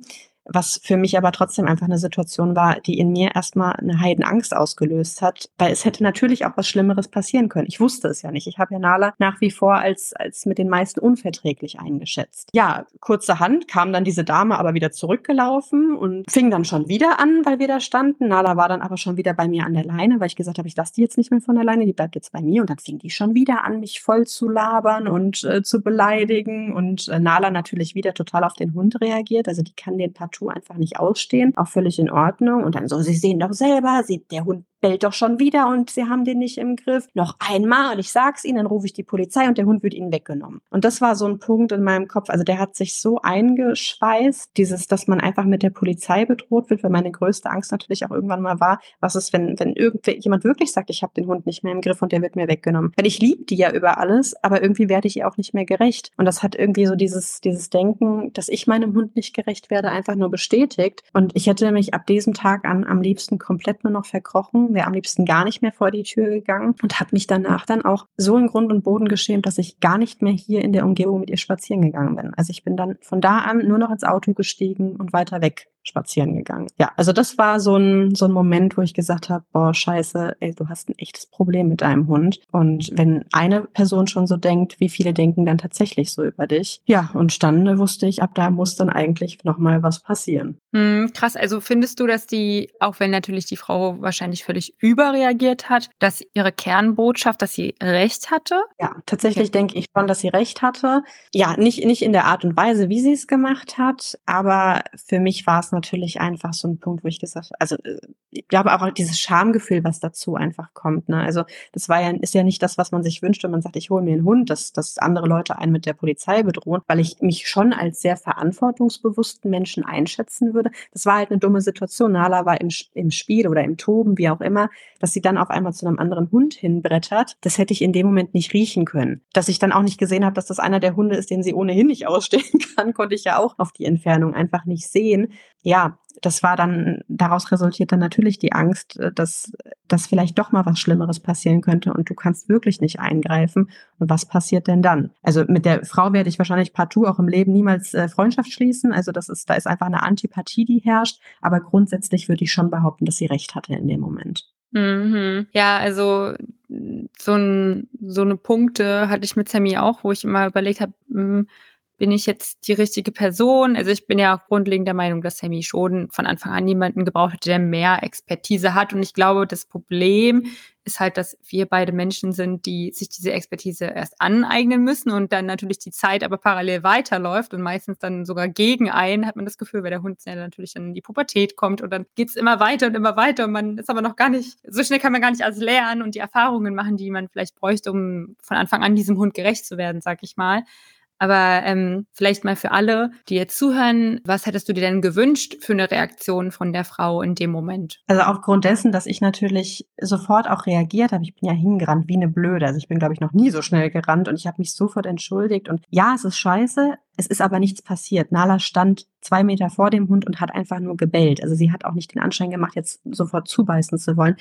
was für mich aber trotzdem einfach eine Situation war, die in mir erstmal eine Heidenangst ausgelöst hat, weil es hätte natürlich auch was Schlimmeres passieren können. Ich wusste es ja nicht. Ich habe ja Nala nach wie vor als, als mit den meisten unverträglich eingeschätzt. Ja, kurzerhand kam dann diese Dame aber wieder zurückgelaufen und fing dann schon wieder an, weil wir da standen. Nala war dann aber schon wieder bei mir an der Leine, weil ich gesagt habe, ich lasse die jetzt nicht mehr von der Leine, die bleibt jetzt bei mir. Und dann fing die schon wieder an, mich voll zu labern und äh, zu beleidigen. Und äh, Nala natürlich wieder total auf den Hund reagiert. Also die kann den partout partout einfach nicht ausstehen. Auch völlig in Ordnung. Und dann so, Sie sehen doch selber, sie, der Hund bellt doch schon wieder und sie haben den nicht im Griff. Noch einmal und ich sag's ihnen, dann rufe ich die Polizei und der Hund wird ihnen weggenommen. Und das war so ein Punkt in meinem Kopf. Also der hat sich so eingeschweißt, dieses, dass man einfach mit der Polizei bedroht wird, weil meine größte Angst natürlich auch irgendwann mal war, was ist, wenn, wenn irgendjemand wirklich sagt, ich habe den Hund nicht mehr im Griff und der wird mir weggenommen. Weil ich liebe die ja über alles, aber irgendwie werde ich ihr auch nicht mehr gerecht. Und das hat irgendwie so dieses, dieses Denken, dass ich meinem Hund nicht gerecht werde, einfach nur bestätigt. Und ich hätte mich ab diesem Tag an am liebsten komplett nur noch verkrochen wäre am liebsten gar nicht mehr vor die Tür gegangen und habe mich danach dann auch so in Grund und Boden geschämt, dass ich gar nicht mehr hier in der Umgebung mit ihr spazieren gegangen bin. Also ich bin dann von da an nur noch ins Auto gestiegen und weiter weg spazieren gegangen. Ja, also das war so ein, so ein Moment, wo ich gesagt habe, boah, scheiße, ey, du hast ein echtes Problem mit deinem Hund. Und wenn eine Person schon so denkt, wie viele denken dann tatsächlich so über dich? Ja, und dann wusste ich, ab da muss dann eigentlich nochmal was passieren. Hm, krass, also findest du, dass die, auch wenn natürlich die Frau wahrscheinlich völlig überreagiert hat, dass ihre Kernbotschaft, dass sie recht hatte? Ja, tatsächlich okay. denke ich schon, dass sie recht hatte. Ja, nicht, nicht in der Art und Weise, wie sie es gemacht hat, aber für mich war es natürlich einfach so ein Punkt, wo ich gesagt habe, also äh, ich glaube auch dieses Schamgefühl, was dazu einfach kommt. Ne? Also das war ja, ist ja nicht das, was man sich wünscht, wenn man sagt, ich hole mir einen Hund, dass, dass andere Leute einen mit der Polizei bedrohen, weil ich mich schon als sehr verantwortungsbewussten Menschen einschätzen würde. Das war halt eine dumme Situation. Nala war im, im Spiel oder im Toben, wie auch immer, dass sie dann auf einmal zu einem anderen Hund hinbrettert. Das hätte ich in dem Moment nicht riechen können. Dass ich dann auch nicht gesehen habe, dass das einer der Hunde ist, den sie ohnehin nicht [LAUGHS] ausstehen kann, konnte ich ja auch auf die Entfernung einfach nicht sehen ja, das war dann, daraus resultiert dann natürlich die Angst, äh, dass, dass vielleicht doch mal was Schlimmeres passieren könnte und du kannst wirklich nicht eingreifen. Und was passiert denn dann? Also mit der Frau werde ich wahrscheinlich partout auch im Leben niemals äh, Freundschaft schließen. Also das ist, da ist einfach eine Antipathie, die herrscht. Aber grundsätzlich würde ich schon behaupten, dass sie recht hatte in dem Moment. Mhm. Ja, also so, ein, so eine Punkte hatte ich mit Sammy auch, wo ich immer überlegt habe, hm, bin ich jetzt die richtige Person? Also ich bin ja auch grundlegend der Meinung, dass Sammy schon von Anfang an jemanden gebraucht hat, der mehr Expertise hat. Und ich glaube, das Problem ist halt, dass wir beide Menschen sind, die sich diese Expertise erst aneignen müssen und dann natürlich die Zeit aber parallel weiterläuft und meistens dann sogar gegen einen, hat man das Gefühl, weil der Hund ja natürlich dann in die Pubertät kommt und dann geht's immer weiter und immer weiter und man ist aber noch gar nicht, so schnell kann man gar nicht alles lernen und die Erfahrungen machen, die man vielleicht bräuchte, um von Anfang an diesem Hund gerecht zu werden, sag ich mal. Aber ähm, vielleicht mal für alle, die jetzt zuhören, was hättest du dir denn gewünscht für eine Reaktion von der Frau in dem Moment? Also aufgrund dessen, dass ich natürlich sofort auch reagiert habe, ich bin ja hingerannt wie eine Blöde. Also ich bin, glaube ich, noch nie so schnell gerannt und ich habe mich sofort entschuldigt. Und ja, es ist scheiße, es ist aber nichts passiert. Nala stand zwei Meter vor dem Hund und hat einfach nur gebellt. Also sie hat auch nicht den Anschein gemacht, jetzt sofort zubeißen zu wollen.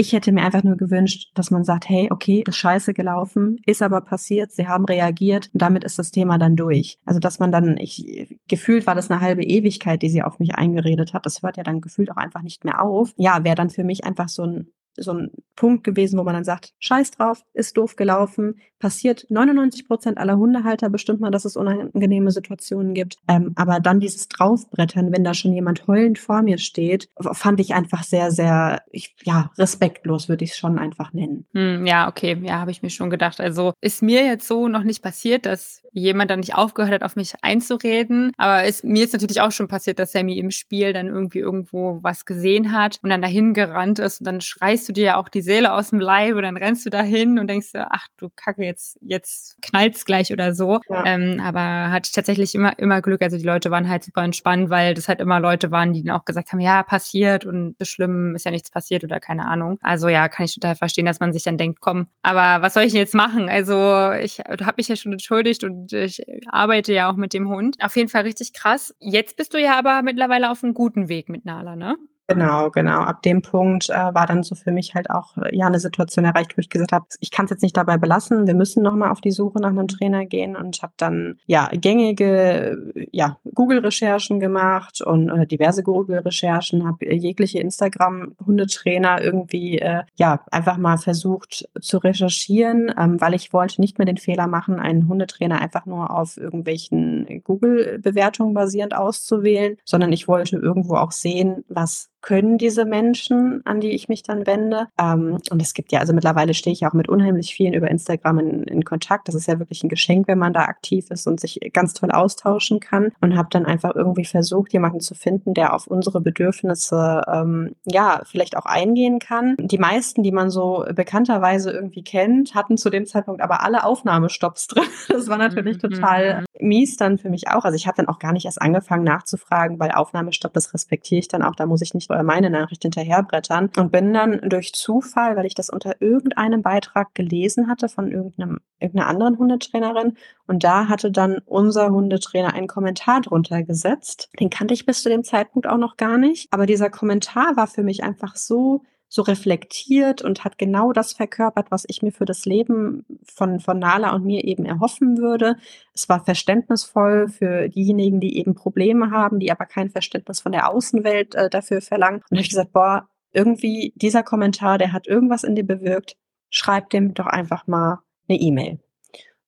Ich hätte mir einfach nur gewünscht, dass man sagt, hey, okay, ist scheiße gelaufen, ist aber passiert, sie haben reagiert und damit ist das Thema dann durch. Also, dass man dann, ich, gefühlt war das eine halbe Ewigkeit, die sie auf mich eingeredet hat. Das hört ja dann gefühlt auch einfach nicht mehr auf. Ja, wäre dann für mich einfach so ein so ein Punkt gewesen, wo man dann sagt, scheiß drauf, ist doof gelaufen, passiert 99 Prozent aller Hundehalter bestimmt mal, dass es unangenehme Situationen gibt. Ähm, aber dann dieses Draufbrettern, wenn da schon jemand heulend vor mir steht, fand ich einfach sehr, sehr, ich, ja, respektlos würde ich es schon einfach nennen. Hm, ja, okay, ja, habe ich mir schon gedacht. Also ist mir jetzt so noch nicht passiert, dass jemand dann nicht aufgehört hat, auf mich einzureden. Aber es, mir ist natürlich auch schon passiert, dass Sammy im Spiel dann irgendwie irgendwo was gesehen hat und dann dahin gerannt ist und dann schreist du dir ja auch die Seele aus dem Leib und dann rennst du dahin und denkst, ach du Kacke, jetzt, jetzt knallt's gleich oder so. Ja. Ähm, aber hatte ich tatsächlich immer, immer Glück. Also die Leute waren halt super entspannt, weil das halt immer Leute waren, die dann auch gesagt haben, ja, passiert und ist schlimm, ist ja nichts passiert oder keine Ahnung. Also ja, kann ich total verstehen, dass man sich dann denkt, komm, aber was soll ich denn jetzt machen? Also ich habe mich ja schon entschuldigt und ich arbeite ja auch mit dem Hund. Auf jeden Fall richtig krass. Jetzt bist du ja aber mittlerweile auf einem guten Weg mit Nala, ne? Genau, genau. Ab dem Punkt äh, war dann so für mich halt auch äh, ja eine Situation erreicht, wo ich gesagt habe, ich kann es jetzt nicht dabei belassen. Wir müssen noch mal auf die Suche nach einem Trainer gehen und habe dann ja gängige ja Google-Recherchen gemacht und oder diverse Google-Recherchen, habe jegliche Instagram-Hundetrainer irgendwie äh, ja einfach mal versucht zu recherchieren, ähm, weil ich wollte nicht mehr den Fehler machen, einen Hundetrainer einfach nur auf irgendwelchen Google-Bewertungen basierend auszuwählen, sondern ich wollte irgendwo auch sehen, was können diese Menschen, an die ich mich dann wende. Ähm, und es gibt ja, also mittlerweile stehe ich auch mit unheimlich vielen über Instagram in, in, Kontakt. Das ist ja wirklich ein Geschenk, wenn man da aktiv ist und sich ganz toll austauschen kann. Und habe dann einfach irgendwie versucht, jemanden zu finden, der auf unsere Bedürfnisse ähm, ja vielleicht auch eingehen kann. Die meisten, die man so bekannterweise irgendwie kennt, hatten zu dem Zeitpunkt aber alle Aufnahmestopps drin. [LAUGHS] Das war natürlich mhm. total mies dann für mich auch. Also ich habe dann auch gar nicht erst angefangen nachzufragen, weil Aufnahmestopp, das respektiere ich dann auch. Da muss ich nicht meine Nachricht hinterherbrettern und bin dann durch Zufall, weil ich das unter irgendeinem Beitrag gelesen hatte von irgendeinem, irgendeiner anderen Hundetrainerin und da hatte dann unser Hundetrainer einen Kommentar drunter gesetzt. Den kannte ich bis zu dem Zeitpunkt auch noch gar nicht, aber dieser Kommentar war für mich einfach so so reflektiert und hat genau das verkörpert, was ich mir für das Leben von, von Nala und mir eben erhoffen würde. Es war verständnisvoll für diejenigen, die eben Probleme haben, die aber kein Verständnis von der Außenwelt äh, dafür verlangen. Und habe ich gesagt, boah, irgendwie dieser Kommentar, der hat irgendwas in dir bewirkt, schreib dem doch einfach mal eine E-Mail.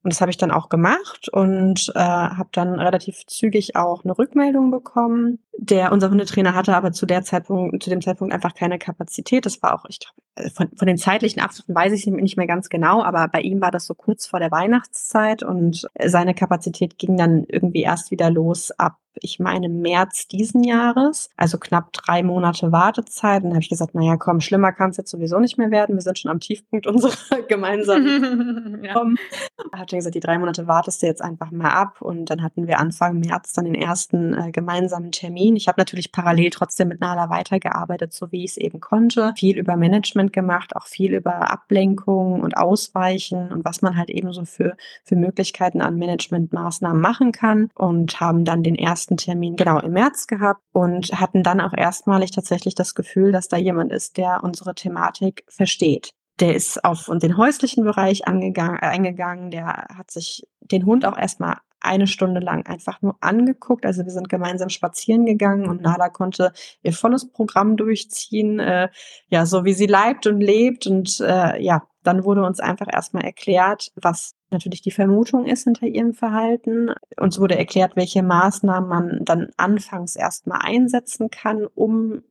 Und das habe ich dann auch gemacht und äh, habe dann relativ zügig auch eine Rückmeldung bekommen. Der unser Hundetrainer hatte aber zu der Zeitpunkt, zu dem Zeitpunkt einfach keine Kapazität. Das war auch, ich glaube, äh, von, von den zeitlichen Abschnitten weiß ich nicht mehr ganz genau, aber bei ihm war das so kurz vor der Weihnachtszeit und seine Kapazität ging dann irgendwie erst wieder los ab ich meine, März diesen Jahres, also knapp drei Monate Wartezeit. Und dann habe ich gesagt, naja, komm, schlimmer kann es jetzt sowieso nicht mehr werden. Wir sind schon am Tiefpunkt unserer [LAUGHS] gemeinsamen [LAUGHS] ja. Hat gesagt, die drei Monate wartest du jetzt einfach mal ab. Und dann hatten wir Anfang März dann den ersten äh, gemeinsamen Termin. Ich habe natürlich parallel trotzdem mit Nala weitergearbeitet, so wie ich es eben konnte. Viel über Management gemacht, auch viel über Ablenkung und Ausweichen und was man halt eben so für, für Möglichkeiten an Managementmaßnahmen machen kann. Und haben dann den ersten ersten Termin genau im März gehabt und hatten dann auch erstmalig tatsächlich das Gefühl, dass da jemand ist, der unsere Thematik versteht. Der ist auf den häuslichen Bereich angegangen, äh, eingegangen, der hat sich den Hund auch erstmal eine Stunde lang einfach nur angeguckt. Also wir sind gemeinsam spazieren gegangen und Nala konnte ihr volles Programm durchziehen, äh, ja, so wie sie leibt und lebt. Und äh, ja, dann wurde uns einfach erstmal erklärt, was natürlich die Vermutung ist hinter ihrem Verhalten. Uns wurde erklärt, welche Maßnahmen man dann anfangs erstmal einsetzen kann, um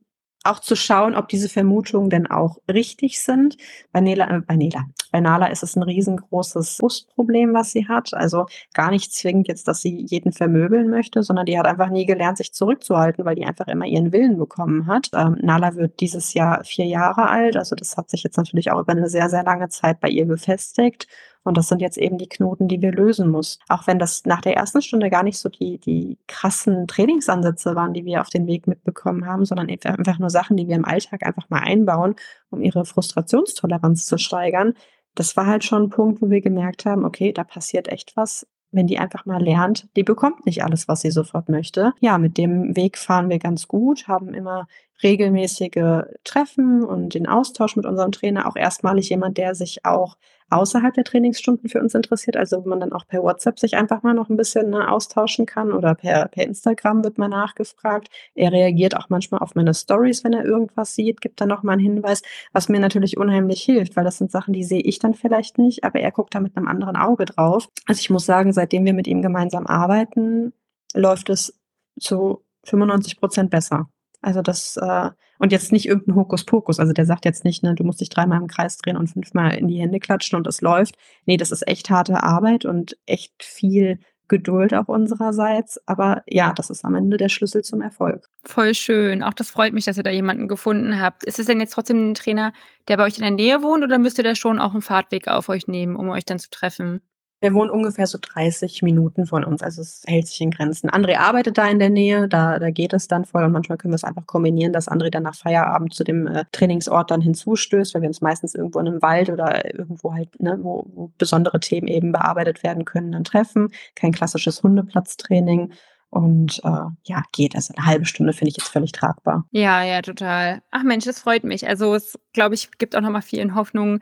auch zu schauen, ob diese Vermutungen denn auch richtig sind. Bei Nela, äh, bei Nela, bei Nala ist es ein riesengroßes Brustproblem, was sie hat. Also gar nicht zwingend jetzt, dass sie jeden vermöbeln möchte, sondern die hat einfach nie gelernt, sich zurückzuhalten, weil die einfach immer ihren Willen bekommen hat. Ähm, Nala wird dieses Jahr vier Jahre alt. Also das hat sich jetzt natürlich auch über eine sehr, sehr lange Zeit bei ihr befestigt. Und das sind jetzt eben die Knoten, die wir lösen muss. Auch wenn das nach der ersten Stunde gar nicht so die, die krassen Trainingsansätze waren, die wir auf den Weg mitbekommen haben, sondern einfach nur Sachen, die wir im Alltag einfach mal einbauen, um ihre Frustrationstoleranz zu steigern. Das war halt schon ein Punkt, wo wir gemerkt haben, okay, da passiert echt was wenn die einfach mal lernt, die bekommt nicht alles, was sie sofort möchte. Ja, mit dem Weg fahren wir ganz gut, haben immer regelmäßige Treffen und den Austausch mit unserem Trainer. Auch erstmalig jemand, der sich auch außerhalb der Trainingsstunden für uns interessiert, also wo man dann auch per WhatsApp sich einfach mal noch ein bisschen ne, austauschen kann oder per, per Instagram wird mal nachgefragt. Er reagiert auch manchmal auf meine Stories, wenn er irgendwas sieht, gibt dann noch mal einen Hinweis, was mir natürlich unheimlich hilft, weil das sind Sachen, die sehe ich dann vielleicht nicht, aber er guckt da mit einem anderen Auge drauf. Also ich muss sagen, seitdem wir mit ihm gemeinsam arbeiten, läuft es zu 95 Prozent besser. Also das, äh, und jetzt nicht irgendein Hokuspokus. Also der sagt jetzt nicht, ne, du musst dich dreimal im Kreis drehen und fünfmal in die Hände klatschen und es läuft. Nee, das ist echt harte Arbeit und echt viel Geduld auch unsererseits. Aber ja, das ist am Ende der Schlüssel zum Erfolg. Voll schön. Auch das freut mich, dass ihr da jemanden gefunden habt. Ist es denn jetzt trotzdem ein Trainer, der bei euch in der Nähe wohnt oder müsst ihr da schon auch einen Fahrtweg auf euch nehmen, um euch dann zu treffen? Der wohnt ungefähr so 30 Minuten von uns, also es hält sich in Grenzen. André arbeitet da in der Nähe, da, da geht es dann voll und manchmal können wir es einfach kombinieren, dass André dann nach Feierabend zu dem äh, Trainingsort dann hinzustößt, weil wir uns meistens irgendwo in einem Wald oder irgendwo halt, ne, wo, wo besondere Themen eben bearbeitet werden können, dann treffen. Kein klassisches Hundeplatztraining. Und äh, ja, geht. Also eine halbe Stunde finde ich jetzt völlig tragbar. Ja, ja, total. Ach Mensch, das freut mich. Also es, glaube ich, gibt auch nochmal vielen Hoffnung,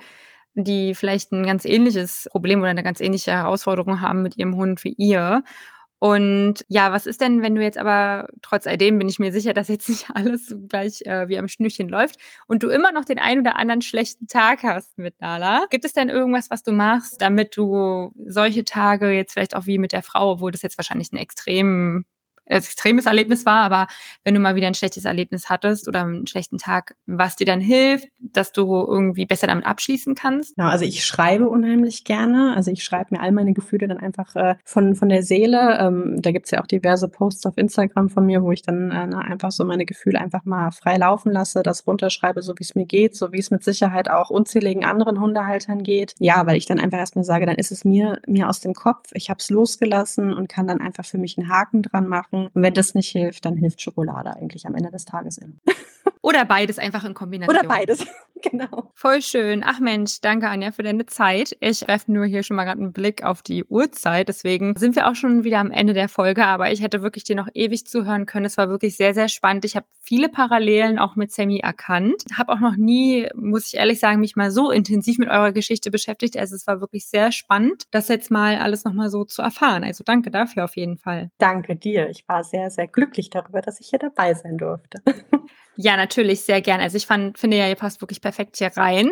die vielleicht ein ganz ähnliches Problem oder eine ganz ähnliche Herausforderung haben mit ihrem Hund wie ihr. Und ja, was ist denn, wenn du jetzt aber trotz alledem bin ich mir sicher, [LAUGHS] dass jetzt nicht alles gleich äh, wie am Schnürchen läuft und du immer noch den einen oder anderen schlechten Tag hast mit Nala? Gibt es denn irgendwas, was du machst, damit du solche Tage jetzt vielleicht auch wie mit der Frau, obwohl das jetzt wahrscheinlich ein extrem extremes Erlebnis war, aber wenn du mal wieder ein schlechtes Erlebnis hattest oder einen schlechten Tag, was dir dann hilft, dass du irgendwie besser damit abschließen kannst? Genau, also ich schreibe unheimlich gerne. Also ich schreibe mir all meine Gefühle dann einfach äh, von, von der Seele. Ähm, da gibt's ja auch diverse Posts auf Instagram von mir, wo ich dann äh, einfach so meine Gefühle einfach mal frei laufen lasse, das runterschreibe, so wie es mir geht, so wie es mit Sicherheit auch unzähligen anderen Hundehaltern geht. Ja, weil ich dann einfach erstmal sage, dann ist es mir, mir aus dem Kopf, ich habe es losgelassen und kann dann einfach für mich einen Haken dran machen Und wenn das nicht hilft, dann hilft Schokolade eigentlich am Ende des Tages immer. Oder beides einfach in Kombination. Oder beides, [LAUGHS] genau. Voll schön. Ach Mensch, danke Anja für deine Zeit. Ich werfe nur hier schon mal gerade einen Blick auf die Uhrzeit. Deswegen sind wir auch schon wieder am Ende der Folge. Aber ich hätte wirklich dir noch ewig zuhören können. Es war wirklich sehr, sehr spannend. Ich habe viele Parallelen auch mit Sammy erkannt. Habe auch noch nie, muss ich ehrlich sagen, mich mal so intensiv mit eurer Geschichte beschäftigt. Also es war wirklich sehr spannend, das jetzt mal alles nochmal so zu erfahren. Also danke dafür auf jeden Fall. Danke dir. Ich war sehr, sehr glücklich darüber, dass ich hier dabei sein durfte. [LAUGHS] Ja, natürlich, sehr gern. Also ich fand, finde ja, ihr passt wirklich perfekt hier rein.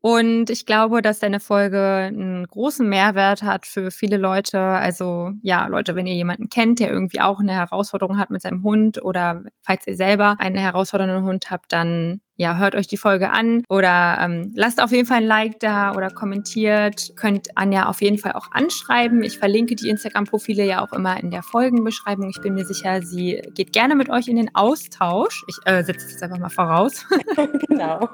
Und ich glaube, dass deine Folge einen großen Mehrwert hat für viele Leute. Also ja, Leute, wenn ihr jemanden kennt, der irgendwie auch eine Herausforderung hat mit seinem Hund oder falls ihr selber einen herausfordernden Hund habt, dann ja, hört euch die Folge an oder ähm, lasst auf jeden Fall ein Like da oder kommentiert. Könnt Anja auf jeden Fall auch anschreiben. Ich verlinke die Instagram-Profile ja auch immer in der Folgenbeschreibung. Ich bin mir sicher, sie geht gerne mit euch in den Austausch. Ich äh, setze das einfach mal voraus. [LAUGHS] genau.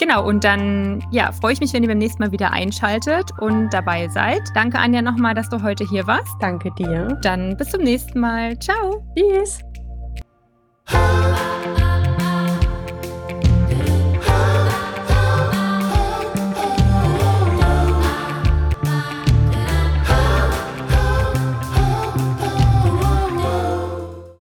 Genau, und dann ja, freue ich mich, wenn ihr beim nächsten Mal wieder einschaltet und dabei seid. Danke, Anja, nochmal, dass du heute hier warst. Danke dir. Dann bis zum nächsten Mal. Ciao. Tschüss.